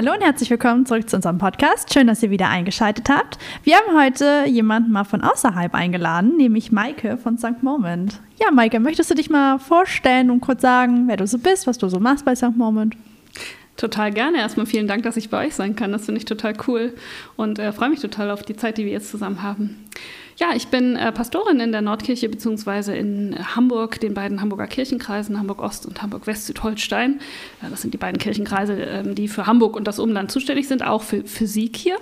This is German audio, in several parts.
Hallo und herzlich willkommen zurück zu unserem Podcast. Schön, dass ihr wieder eingeschaltet habt. Wir haben heute jemanden mal von außerhalb eingeladen, nämlich Maike von St. Moment. Ja, Maike, möchtest du dich mal vorstellen und kurz sagen, wer du so bist, was du so machst bei St. Moment? Total gerne. Erstmal vielen Dank, dass ich bei euch sein kann. Das finde ich total cool und äh, freue mich total auf die Zeit, die wir jetzt zusammen haben. Ja, ich bin äh, Pastorin in der Nordkirche beziehungsweise in Hamburg, den beiden Hamburger Kirchenkreisen, Hamburg Ost und Hamburg West Südholstein. Ja, das sind die beiden Kirchenkreise, ähm, die für Hamburg und das Umland zuständig sind, auch für Physik hier.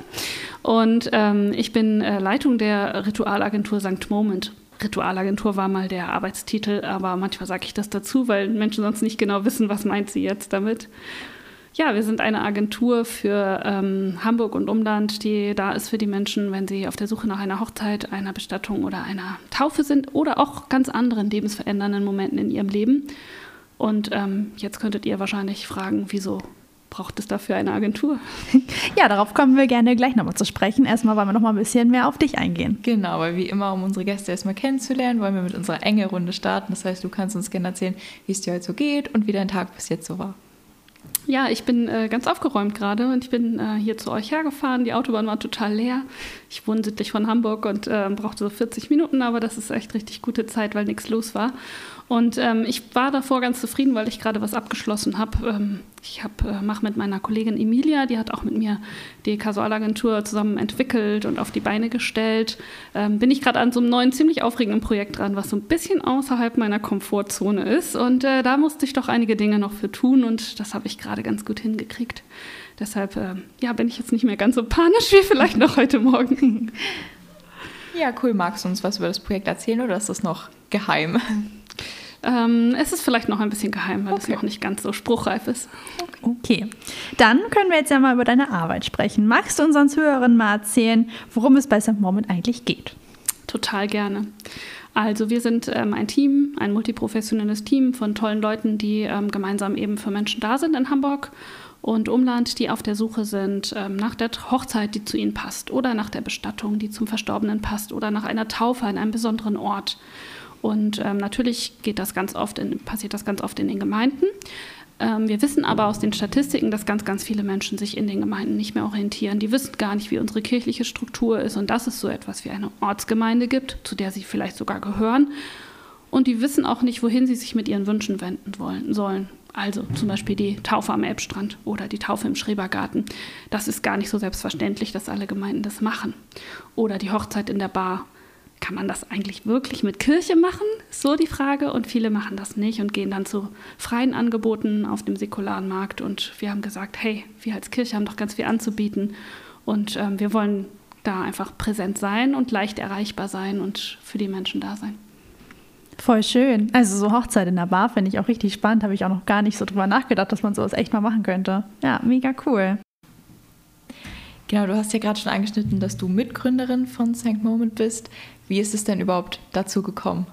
Und ähm, ich bin äh, Leitung der Ritualagentur St. Moment. Ritualagentur war mal der Arbeitstitel, aber manchmal sage ich das dazu, weil Menschen sonst nicht genau wissen, was meint sie jetzt damit. Ja, wir sind eine Agentur für ähm, Hamburg und Umland, die da ist für die Menschen, wenn sie auf der Suche nach einer Hochzeit, einer Bestattung oder einer Taufe sind oder auch ganz anderen lebensverändernden Momenten in ihrem Leben. Und ähm, jetzt könntet ihr wahrscheinlich fragen, wieso braucht es dafür eine Agentur? Ja, darauf kommen wir gerne gleich nochmal zu sprechen. Erstmal wollen wir nochmal ein bisschen mehr auf dich eingehen. Genau, weil wie immer, um unsere Gäste erstmal kennenzulernen, wollen wir mit unserer enge Runde starten. Das heißt, du kannst uns gerne erzählen, wie es dir heute so geht und wie dein Tag bis jetzt so war. Ja, ich bin äh, ganz aufgeräumt gerade und ich bin äh, hier zu euch hergefahren. Die Autobahn war total leer. Ich wohne südlich von Hamburg und äh, brauchte so 40 Minuten, aber das ist echt richtig gute Zeit, weil nichts los war. Und ähm, ich war davor ganz zufrieden, weil ich gerade was abgeschlossen habe. Ähm, ich äh, mache mit meiner Kollegin Emilia, die hat auch mit mir die Kasualagentur zusammen entwickelt und auf die Beine gestellt. Ähm, bin ich gerade an so einem neuen, ziemlich aufregenden Projekt dran, was so ein bisschen außerhalb meiner Komfortzone ist. Und äh, da musste ich doch einige Dinge noch für tun und das habe ich gerade ganz gut hingekriegt. Deshalb äh, ja, bin ich jetzt nicht mehr ganz so panisch wie vielleicht noch heute Morgen. Ja, cool. Magst du uns was über das Projekt erzählen oder ist das noch geheim? Ähm, es ist vielleicht noch ein bisschen geheim, weil okay. es noch nicht ganz so spruchreif ist. Okay, dann können wir jetzt ja mal über deine Arbeit sprechen. Magst du unseren Zuhörern mal erzählen, worum es bei St. Moment eigentlich geht? Total gerne. Also wir sind ähm, ein Team, ein multiprofessionelles Team von tollen Leuten, die ähm, gemeinsam eben für Menschen da sind in Hamburg und Umland, die auf der Suche sind ähm, nach der Hochzeit, die zu ihnen passt oder nach der Bestattung, die zum Verstorbenen passt oder nach einer Taufe an einem besonderen Ort. Und ähm, natürlich geht das ganz oft in, passiert das ganz oft in den Gemeinden. Ähm, wir wissen aber aus den Statistiken, dass ganz, ganz viele Menschen sich in den Gemeinden nicht mehr orientieren. Die wissen gar nicht, wie unsere kirchliche Struktur ist und dass es so etwas wie eine Ortsgemeinde gibt, zu der sie vielleicht sogar gehören. Und die wissen auch nicht, wohin sie sich mit ihren Wünschen wenden wollen, sollen. Also zum Beispiel die Taufe am Elbstrand oder die Taufe im Schrebergarten. Das ist gar nicht so selbstverständlich, dass alle Gemeinden das machen. Oder die Hochzeit in der Bar kann man das eigentlich wirklich mit Kirche machen? So die Frage. Und viele machen das nicht und gehen dann zu freien Angeboten auf dem säkularen Markt. Und wir haben gesagt, hey, wir als Kirche haben doch ganz viel anzubieten. Und ähm, wir wollen da einfach präsent sein und leicht erreichbar sein und für die Menschen da sein. Voll schön. Also so Hochzeit in der Bar finde ich auch richtig spannend. Habe ich auch noch gar nicht so drüber nachgedacht, dass man sowas echt mal machen könnte. Ja, mega cool. Genau, du hast ja gerade schon angeschnitten, dass du Mitgründerin von St. Moment bist. Wie ist es denn überhaupt dazu gekommen?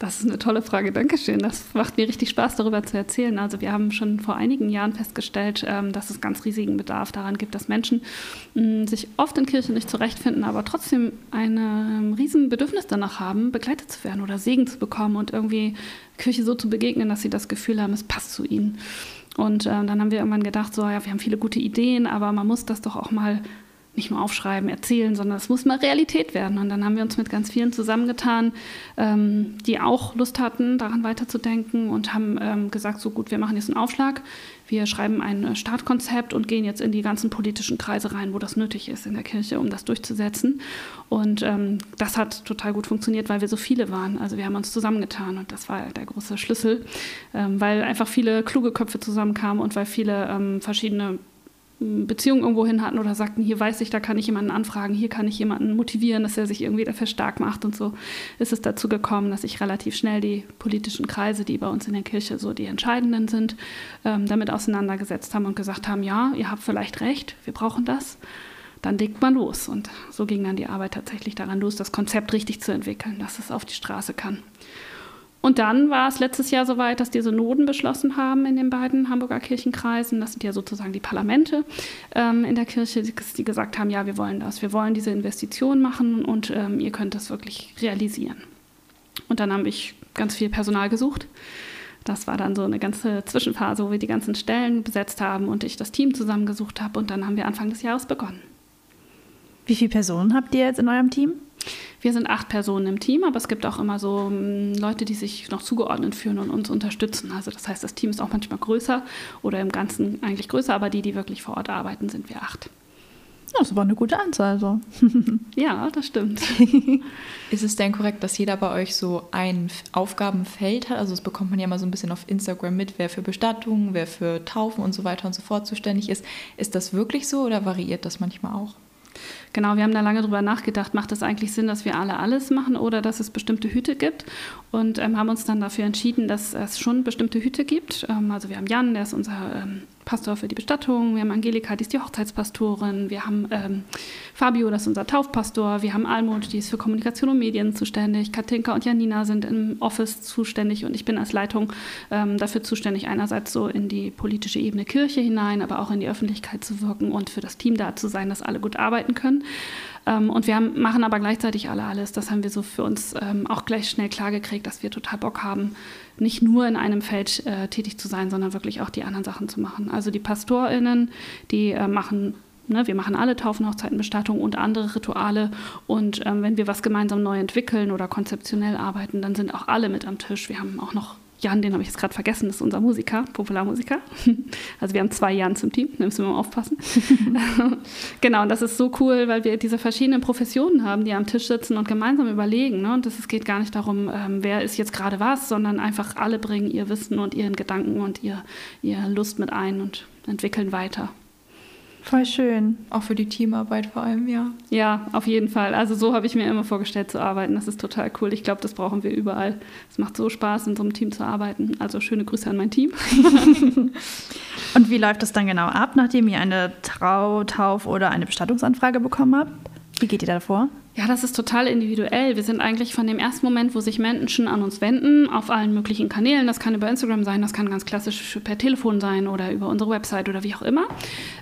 Das ist eine tolle Frage, Dankeschön. Das macht mir richtig Spaß, darüber zu erzählen. Also wir haben schon vor einigen Jahren festgestellt, ähm, dass es ganz riesigen Bedarf daran gibt, dass Menschen sich oft in Kirche nicht zurechtfinden, aber trotzdem ein ähm, riesen Bedürfnis danach haben, begleitet zu werden oder Segen zu bekommen und irgendwie Kirche so zu begegnen, dass sie das Gefühl haben, es passt zu ihnen. Und äh, dann haben wir irgendwann gedacht, so ja, wir haben viele gute Ideen, aber man muss das doch auch mal nicht nur aufschreiben, erzählen, sondern es muss mal Realität werden. Und dann haben wir uns mit ganz vielen zusammengetan, ähm, die auch Lust hatten, daran weiterzudenken und haben ähm, gesagt, so gut, wir machen jetzt einen Aufschlag, wir schreiben ein Startkonzept und gehen jetzt in die ganzen politischen Kreise rein, wo das nötig ist in der Kirche, um das durchzusetzen. Und ähm, das hat total gut funktioniert, weil wir so viele waren. Also wir haben uns zusammengetan und das war der große Schlüssel, ähm, weil einfach viele kluge Köpfe zusammenkamen und weil viele ähm, verschiedene Beziehungen irgendwo hin hatten oder sagten, hier weiß ich, da kann ich jemanden anfragen, hier kann ich jemanden motivieren, dass er sich irgendwie dafür stark macht und so ist es dazu gekommen, dass ich relativ schnell die politischen Kreise, die bei uns in der Kirche so die entscheidenden sind, ähm, damit auseinandergesetzt haben und gesagt haben, ja, ihr habt vielleicht recht, wir brauchen das. Dann legt man los. Und so ging dann die Arbeit tatsächlich daran los, das Konzept richtig zu entwickeln, dass es auf die Straße kann. Und dann war es letztes Jahr soweit, dass die Synoden beschlossen haben in den beiden Hamburger Kirchenkreisen. Das sind ja sozusagen die Parlamente ähm, in der Kirche, die gesagt haben, ja, wir wollen das, wir wollen diese Investition machen und ähm, ihr könnt das wirklich realisieren. Und dann habe ich ganz viel Personal gesucht Das war dann so eine ganze Zwischenphase, wo wir die ganzen Stellen besetzt haben und ich das Team zusammengesucht habe. Und dann haben wir Anfang des Jahres begonnen. Wie viele Personen habt ihr jetzt in eurem Team? Wir sind acht Personen im Team, aber es gibt auch immer so um, Leute, die sich noch zugeordnet fühlen und uns unterstützen. Also das heißt, das Team ist auch manchmal größer oder im Ganzen eigentlich größer, aber die, die wirklich vor Ort arbeiten, sind wir acht. Das ist aber eine gute Anzahl. So. ja, das stimmt. ist es denn korrekt, dass jeder bei euch so ein Aufgabenfeld hat? Also das bekommt man ja mal so ein bisschen auf Instagram mit, wer für Bestattungen, wer für Taufen und so weiter und so fort zuständig ist. Ist das wirklich so oder variiert das manchmal auch? Genau, wir haben da lange drüber nachgedacht, macht es eigentlich Sinn, dass wir alle alles machen oder dass es bestimmte Hüte gibt und ähm, haben uns dann dafür entschieden, dass es schon bestimmte Hüte gibt. Ähm, also wir haben Jan, der ist unser ähm, Pastor für die Bestattung, wir haben Angelika, die ist die Hochzeitspastorin, wir haben ähm, Fabio, das ist unser Taufpastor, wir haben Almut, die ist für Kommunikation und Medien zuständig, Katinka und Janina sind im Office zuständig und ich bin als Leitung ähm, dafür zuständig, einerseits so in die politische Ebene Kirche hinein, aber auch in die Öffentlichkeit zu wirken und für das Team da zu sein, dass alle gut arbeiten können. Ähm, und wir haben, machen aber gleichzeitig alle alles. Das haben wir so für uns ähm, auch gleich schnell klargekriegt, dass wir total Bock haben, nicht nur in einem Feld äh, tätig zu sein, sondern wirklich auch die anderen Sachen zu machen. Also die PastorInnen, die äh, machen Ne, wir machen alle Taufen, Hochzeiten, Bestattung und andere Rituale. Und ähm, wenn wir was gemeinsam neu entwickeln oder konzeptionell arbeiten, dann sind auch alle mit am Tisch. Wir haben auch noch Jan, den habe ich jetzt gerade vergessen, das ist unser Musiker, Popularmusiker. Also wir haben zwei Jan zum Team, da müssen wir mal aufpassen. genau, und das ist so cool, weil wir diese verschiedenen Professionen haben, die am Tisch sitzen und gemeinsam überlegen. Ne? Und es geht gar nicht darum, ähm, wer ist jetzt gerade was, sondern einfach alle bringen ihr Wissen und ihren Gedanken und ihr, ihr Lust mit ein und entwickeln weiter. Voll schön. Auch für die Teamarbeit vor allem, ja. Ja, auf jeden Fall. Also so habe ich mir immer vorgestellt zu arbeiten. Das ist total cool. Ich glaube, das brauchen wir überall. Es macht so Spaß, in so einem Team zu arbeiten. Also schöne Grüße an mein Team. Und wie läuft das dann genau ab, nachdem ihr eine Trau, Tauf oder eine Bestattungsanfrage bekommen habt? Wie geht ihr da vor? Ja, das ist total individuell. Wir sind eigentlich von dem ersten Moment, wo sich Menschen an uns wenden, auf allen möglichen Kanälen. Das kann über Instagram sein, das kann ganz klassisch per Telefon sein oder über unsere Website oder wie auch immer.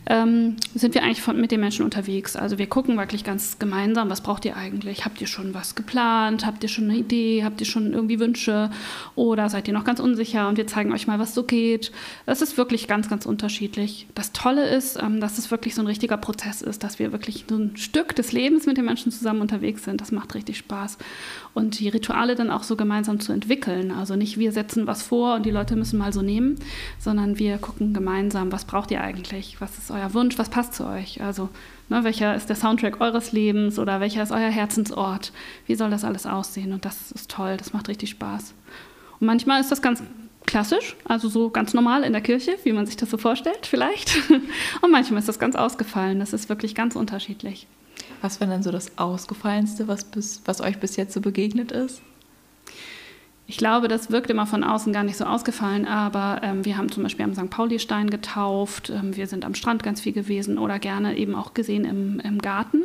Ähm, sind wir eigentlich von, mit den Menschen unterwegs. Also wir gucken wirklich ganz gemeinsam, was braucht ihr eigentlich? Habt ihr schon was geplant? Habt ihr schon eine Idee? Habt ihr schon irgendwie Wünsche? Oder seid ihr noch ganz unsicher? Und wir zeigen euch mal, was so geht. Das ist wirklich ganz, ganz unterschiedlich. Das Tolle ist, ähm, dass es wirklich so ein richtiger Prozess ist, dass wir wirklich so ein Stück des Lebens mit den Menschen zusammen unterwegs sind. Das macht richtig Spaß. Und die Rituale dann auch so gemeinsam zu entwickeln. Also nicht wir setzen was vor und die Leute müssen mal so nehmen, sondern wir gucken gemeinsam, was braucht ihr eigentlich? Was ist euer Wunsch? Was passt zu euch? Also ne, welcher ist der Soundtrack eures Lebens oder welcher ist euer Herzensort? Wie soll das alles aussehen? Und das ist toll, das macht richtig Spaß. Und manchmal ist das ganz klassisch, also so ganz normal in der Kirche, wie man sich das so vorstellt vielleicht. Und manchmal ist das ganz ausgefallen. Das ist wirklich ganz unterschiedlich. Was war denn so das Ausgefallenste, was, bis, was euch bis jetzt so begegnet ist? Ich glaube, das wirkt immer von außen gar nicht so ausgefallen, aber ähm, wir haben zum Beispiel am St. Pauli-Stein getauft, ähm, wir sind am Strand ganz viel gewesen oder gerne eben auch gesehen im, im Garten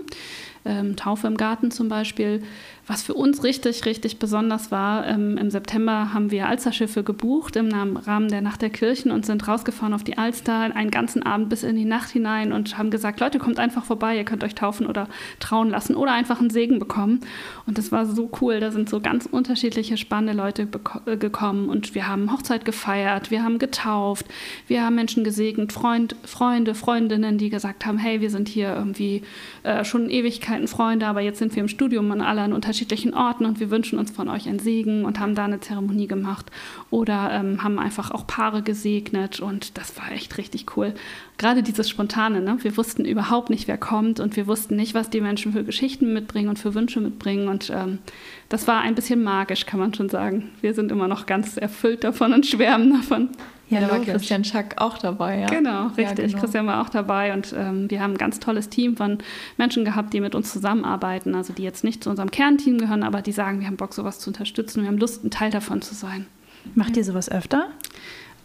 ähm, Taufe im Garten zum Beispiel. Was für uns richtig, richtig besonders war, ähm, im September haben wir Alsterschiffe gebucht im Rahmen der Nacht der Kirchen und sind rausgefahren auf die Alster einen ganzen Abend bis in die Nacht hinein und haben gesagt, Leute, kommt einfach vorbei, ihr könnt euch taufen oder trauen lassen oder einfach einen Segen bekommen. Und das war so cool, da sind so ganz unterschiedliche spannende Leute äh, gekommen und wir haben Hochzeit gefeiert, wir haben getauft, wir haben Menschen gesegnet, Freund, Freunde, Freundinnen, die gesagt haben, hey, wir sind hier irgendwie äh, schon Ewigkeit alten Freunde, aber jetzt sind wir im Studium an alle an unterschiedlichen Orten und wir wünschen uns von euch einen Segen und haben da eine Zeremonie gemacht oder ähm, haben einfach auch Paare gesegnet und das war echt richtig cool. Gerade dieses Spontane, ne? wir wussten überhaupt nicht, wer kommt und wir wussten nicht, was die Menschen für Geschichten mitbringen und für Wünsche mitbringen und ähm, das war ein bisschen magisch, kann man schon sagen. Wir sind immer noch ganz erfüllt davon und schwärmen davon. Ja, da war Christian Schack auch dabei. Ja. Genau, richtig. Ja, genau. Christian war auch dabei und ähm, wir haben ein ganz tolles Team von Menschen gehabt, die mit uns zusammenarbeiten, also die jetzt nicht zu unserem Kernteam gehören, aber die sagen, wir haben Bock, sowas zu unterstützen, wir haben Lust, ein Teil davon zu sein. Macht ihr sowas öfter?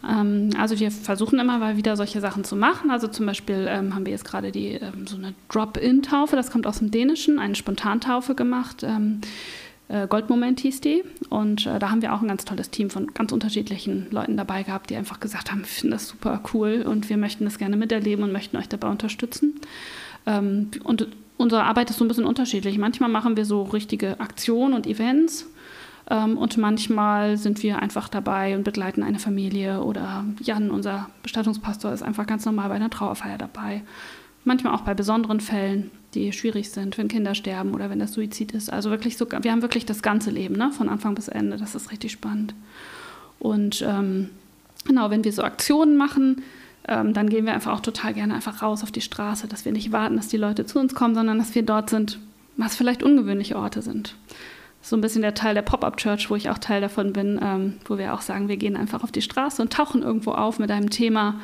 Ähm, also wir versuchen immer mal wieder solche Sachen zu machen. Also zum Beispiel ähm, haben wir jetzt gerade die ähm, so eine Drop-in-Taufe, das kommt aus dem Dänischen, eine Spontantaufe gemacht ähm, äh, Goldmoment hieß die. Und äh, da haben wir auch ein ganz tolles Team von ganz unterschiedlichen Leuten dabei gehabt, die einfach gesagt haben, wir finden das super cool und wir möchten das gerne miterleben und möchten euch dabei unterstützen. Ähm, und unsere Arbeit ist so ein bisschen unterschiedlich. Manchmal machen wir so richtige Aktionen und Events. Ähm, und manchmal sind wir einfach dabei und begleiten eine Familie oder Jan, unser Bestattungspastor, ist einfach ganz normal bei einer Trauerfeier dabei. Manchmal auch bei besonderen Fällen, die schwierig sind, wenn Kinder sterben oder wenn das Suizid ist. Also wirklich so, wir haben wirklich das ganze Leben, ne? von Anfang bis Ende. Das ist richtig spannend. Und ähm, genau, wenn wir so Aktionen machen, ähm, dann gehen wir einfach auch total gerne einfach raus auf die Straße, dass wir nicht warten, dass die Leute zu uns kommen, sondern dass wir dort sind, was vielleicht ungewöhnliche Orte sind. So ein bisschen der Teil der Pop-Up-Church, wo ich auch Teil davon bin, ähm, wo wir auch sagen, wir gehen einfach auf die Straße und tauchen irgendwo auf mit einem Thema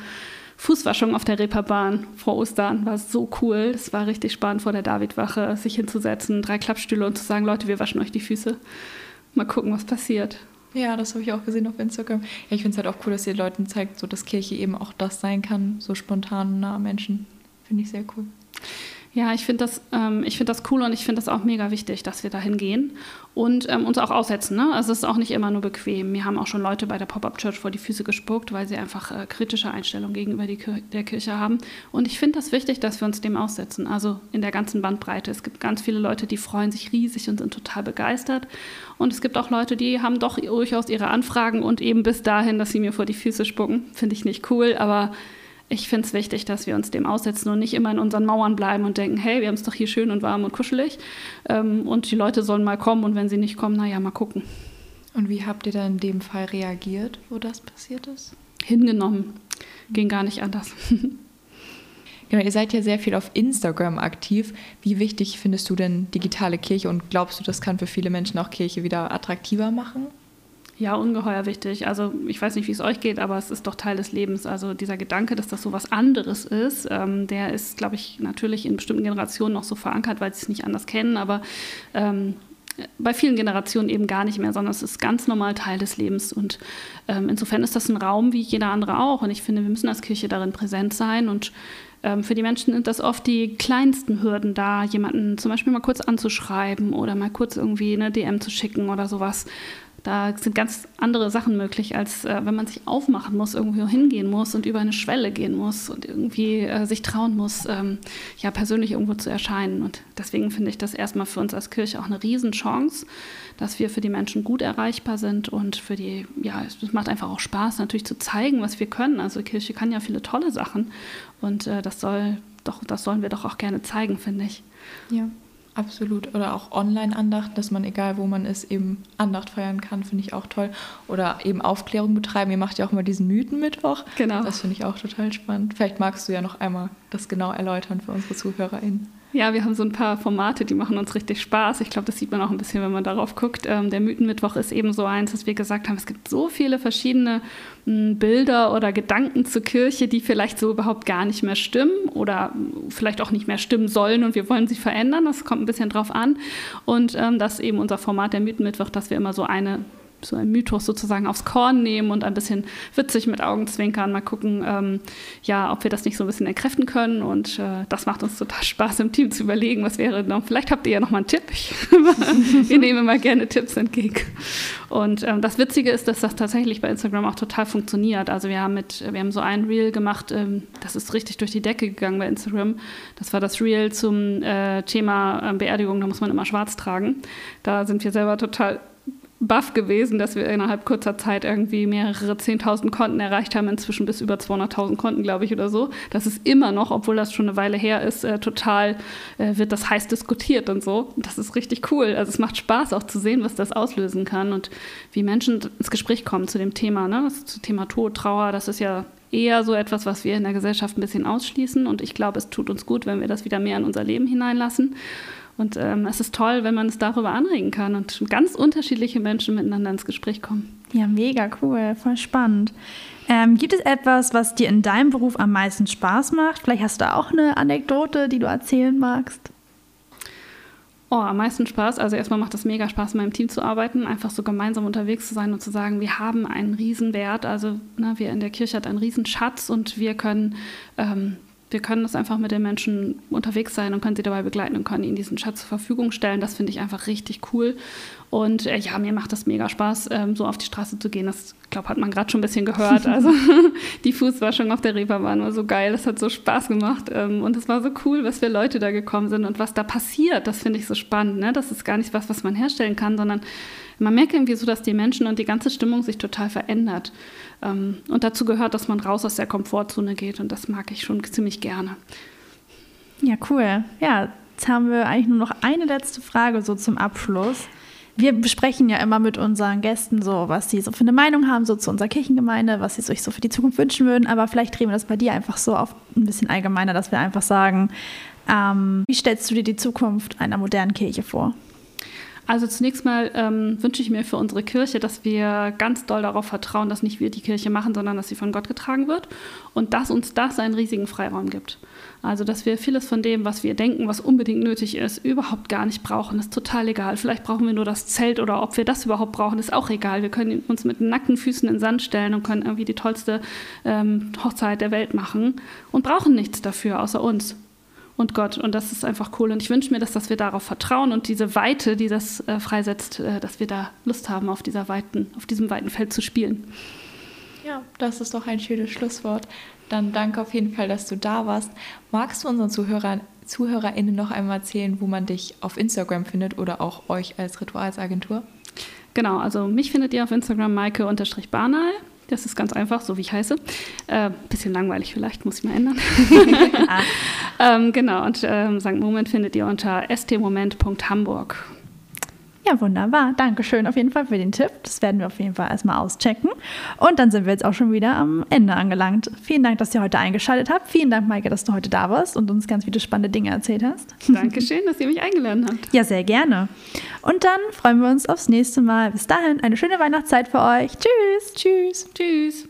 Fußwaschung auf der Reeperbahn vor Ostern. War so cool. Es war richtig spannend, vor der Davidwache sich hinzusetzen, drei Klappstühle und zu sagen, Leute, wir waschen euch die Füße. Mal gucken, was passiert. Ja, das habe ich auch gesehen auf Instagram. Ja, ich finde es halt auch cool, dass ihr Leuten zeigt, so dass Kirche eben auch das sein kann, so spontan nahe Menschen. Finde ich sehr cool. Ja, ich finde das, ähm, find das cool und ich finde das auch mega wichtig, dass wir da hingehen und ähm, uns auch aussetzen. Ne? Also es ist auch nicht immer nur bequem. Mir haben auch schon Leute bei der Pop-Up-Church vor die Füße gespuckt, weil sie einfach äh, kritische Einstellungen gegenüber Kir der Kirche haben. Und ich finde das wichtig, dass wir uns dem aussetzen. Also in der ganzen Bandbreite. Es gibt ganz viele Leute, die freuen sich riesig und sind total begeistert. Und es gibt auch Leute, die haben doch durchaus ihre Anfragen und eben bis dahin, dass sie mir vor die Füße spucken. Finde ich nicht cool, aber ich finde es wichtig, dass wir uns dem aussetzen und nicht immer in unseren Mauern bleiben und denken, hey, wir haben es doch hier schön und warm und kuschelig. Ähm, und die Leute sollen mal kommen und wenn sie nicht kommen, naja, mal gucken. Und wie habt ihr dann in dem Fall reagiert, wo das passiert ist? Hingenommen. Ging gar nicht anders. Genau, ihr seid ja sehr viel auf Instagram aktiv. Wie wichtig findest du denn digitale Kirche und glaubst du, das kann für viele Menschen auch Kirche wieder attraktiver machen? Ja, ungeheuer wichtig. Also ich weiß nicht, wie es euch geht, aber es ist doch Teil des Lebens. Also dieser Gedanke, dass das so was anderes ist, ähm, der ist, glaube ich, natürlich in bestimmten Generationen noch so verankert, weil sie es nicht anders kennen. Aber ähm, bei vielen Generationen eben gar nicht mehr, sondern es ist ganz normal Teil des Lebens. Und ähm, insofern ist das ein Raum wie jeder andere auch. Und ich finde, wir müssen als Kirche darin präsent sein. Und ähm, für die Menschen sind das oft die kleinsten Hürden da, jemanden zum Beispiel mal kurz anzuschreiben oder mal kurz irgendwie eine DM zu schicken oder sowas. Da sind ganz andere Sachen möglich, als äh, wenn man sich aufmachen muss, irgendwo hingehen muss und über eine Schwelle gehen muss und irgendwie äh, sich trauen muss, ähm, ja, persönlich irgendwo zu erscheinen. Und deswegen finde ich das erstmal für uns als Kirche auch eine Riesenchance, dass wir für die Menschen gut erreichbar sind und für die, ja, es macht einfach auch Spaß, natürlich zu zeigen, was wir können. Also Kirche kann ja viele tolle Sachen und äh, das soll doch, das sollen wir doch auch gerne zeigen, finde ich. Ja. Absolut. Oder auch Online-Andacht, dass man, egal wo man ist, eben Andacht feiern kann, finde ich auch toll. Oder eben Aufklärung betreiben. Ihr macht ja auch mal diesen Mythenmittwoch. Genau. Das finde ich auch total spannend. Vielleicht magst du ja noch einmal das genau erläutern für unsere ZuhörerInnen. Ja, wir haben so ein paar Formate, die machen uns richtig Spaß. Ich glaube, das sieht man auch ein bisschen, wenn man darauf guckt. Ähm, der Mythenmittwoch ist eben so eins, dass wir gesagt haben, es gibt so viele verschiedene hm, Bilder oder Gedanken zur Kirche, die vielleicht so überhaupt gar nicht mehr stimmen oder vielleicht auch nicht mehr stimmen sollen und wir wollen sie verändern. Das kommt ein bisschen drauf an. Und ähm, das ist eben unser Format der Mythenmittwoch, dass wir immer so eine so ein Mythos sozusagen aufs Korn nehmen und ein bisschen witzig mit Augenzwinkern mal gucken, ähm, ja, ob wir das nicht so ein bisschen entkräften können. Und äh, das macht uns total Spaß, im Team zu überlegen, was wäre noch. Vielleicht habt ihr ja noch mal einen Tipp. Ich, wir nehmen immer gerne Tipps entgegen. Und ähm, das Witzige ist, dass das tatsächlich bei Instagram auch total funktioniert. Also wir haben mit, wir haben so ein Reel gemacht, ähm, das ist richtig durch die Decke gegangen bei Instagram. Das war das Reel zum äh, Thema äh, Beerdigung, da muss man immer schwarz tragen. Da sind wir selber total baff gewesen, dass wir innerhalb kurzer Zeit irgendwie mehrere 10.000 Konten erreicht haben, inzwischen bis über 200.000 Konten, glaube ich, oder so. Das ist immer noch, obwohl das schon eine Weile her ist, äh, total äh, wird das heiß diskutiert und so. Das ist richtig cool. Also es macht Spaß auch zu sehen, was das auslösen kann und wie Menschen ins Gespräch kommen zu dem Thema, ne? Das Thema Tod, Trauer, das ist ja eher so etwas, was wir in der Gesellschaft ein bisschen ausschließen und ich glaube, es tut uns gut, wenn wir das wieder mehr in unser Leben hineinlassen. Und ähm, es ist toll, wenn man es darüber anregen kann und ganz unterschiedliche Menschen miteinander ins Gespräch kommen. Ja, mega cool, voll spannend. Ähm, gibt es etwas, was dir in deinem Beruf am meisten Spaß macht? Vielleicht hast du auch eine Anekdote, die du erzählen magst. Oh, am meisten Spaß. Also erstmal macht es mega Spaß, in meinem Team zu arbeiten, einfach so gemeinsam unterwegs zu sein und zu sagen, wir haben einen Riesenwert. Also ne, wir in der Kirche hat einen Riesenschatz und wir können ähm, wir können das einfach mit den Menschen unterwegs sein und können sie dabei begleiten und können ihnen diesen Schatz zur Verfügung stellen. Das finde ich einfach richtig cool. Und äh, ja, mir macht das mega Spaß, ähm, so auf die Straße zu gehen. Das, glaube hat man gerade schon ein bisschen gehört. Also die Fußwaschung auf der Reeperbahn war so geil. Das hat so Spaß gemacht. Ähm, und es war so cool, was für Leute da gekommen sind und was da passiert. Das finde ich so spannend. Ne? Das ist gar nicht was, was man herstellen kann, sondern man merkt irgendwie so, dass die Menschen und die ganze Stimmung sich total verändert. Ähm, und dazu gehört, dass man raus aus der Komfortzone geht und das mag ich schon ziemlich gerne. Ja, cool. Ja, jetzt haben wir eigentlich nur noch eine letzte Frage so zum Abschluss. Wir besprechen ja immer mit unseren Gästen so, was sie so für eine Meinung haben, so zu unserer Kirchengemeinde, was sie sich so für die Zukunft wünschen würden. Aber vielleicht drehen wir das bei dir einfach so auf ein bisschen allgemeiner, dass wir einfach sagen, ähm, wie stellst du dir die Zukunft einer modernen Kirche vor? Also zunächst mal ähm, wünsche ich mir für unsere Kirche, dass wir ganz doll darauf vertrauen, dass nicht wir die Kirche machen, sondern dass sie von Gott getragen wird und dass uns das einen riesigen Freiraum gibt. Also dass wir vieles von dem, was wir denken, was unbedingt nötig ist, überhaupt gar nicht brauchen. Ist total egal. Vielleicht brauchen wir nur das Zelt oder ob wir das überhaupt brauchen, ist auch egal. Wir können uns mit nackten Füßen in den Sand stellen und können irgendwie die tollste ähm, Hochzeit der Welt machen und brauchen nichts dafür außer uns und Gott. Und das ist einfach cool. Und ich wünsche mir, dass, dass wir darauf vertrauen und diese Weite, die das äh, freisetzt, äh, dass wir da Lust haben, auf, dieser weiten, auf diesem weiten Feld zu spielen. Ja, das ist doch ein schönes Schlusswort. Dann danke auf jeden Fall, dass du da warst. Magst du unseren Zuhörern, ZuhörerInnen noch einmal erzählen, wo man dich auf Instagram findet oder auch euch als Ritualsagentur? Genau, also mich findet ihr auf Instagram maike-barnal. Das ist ganz einfach, so wie ich heiße. Äh, bisschen langweilig vielleicht, muss ich mal ändern. ähm, genau, und ähm, St. Moment findet ihr unter stmoment.hamburg. Ja, wunderbar. Dankeschön auf jeden Fall für den Tipp. Das werden wir auf jeden Fall erstmal auschecken. Und dann sind wir jetzt auch schon wieder am Ende angelangt. Vielen Dank, dass ihr heute eingeschaltet habt. Vielen Dank, Maike, dass du heute da warst und uns ganz viele spannende Dinge erzählt hast. Dankeschön, dass ihr mich eingeladen habt. Ja, sehr gerne. Und dann freuen wir uns aufs nächste Mal. Bis dahin, eine schöne Weihnachtszeit für euch. Tschüss. Tschüss. Tschüss.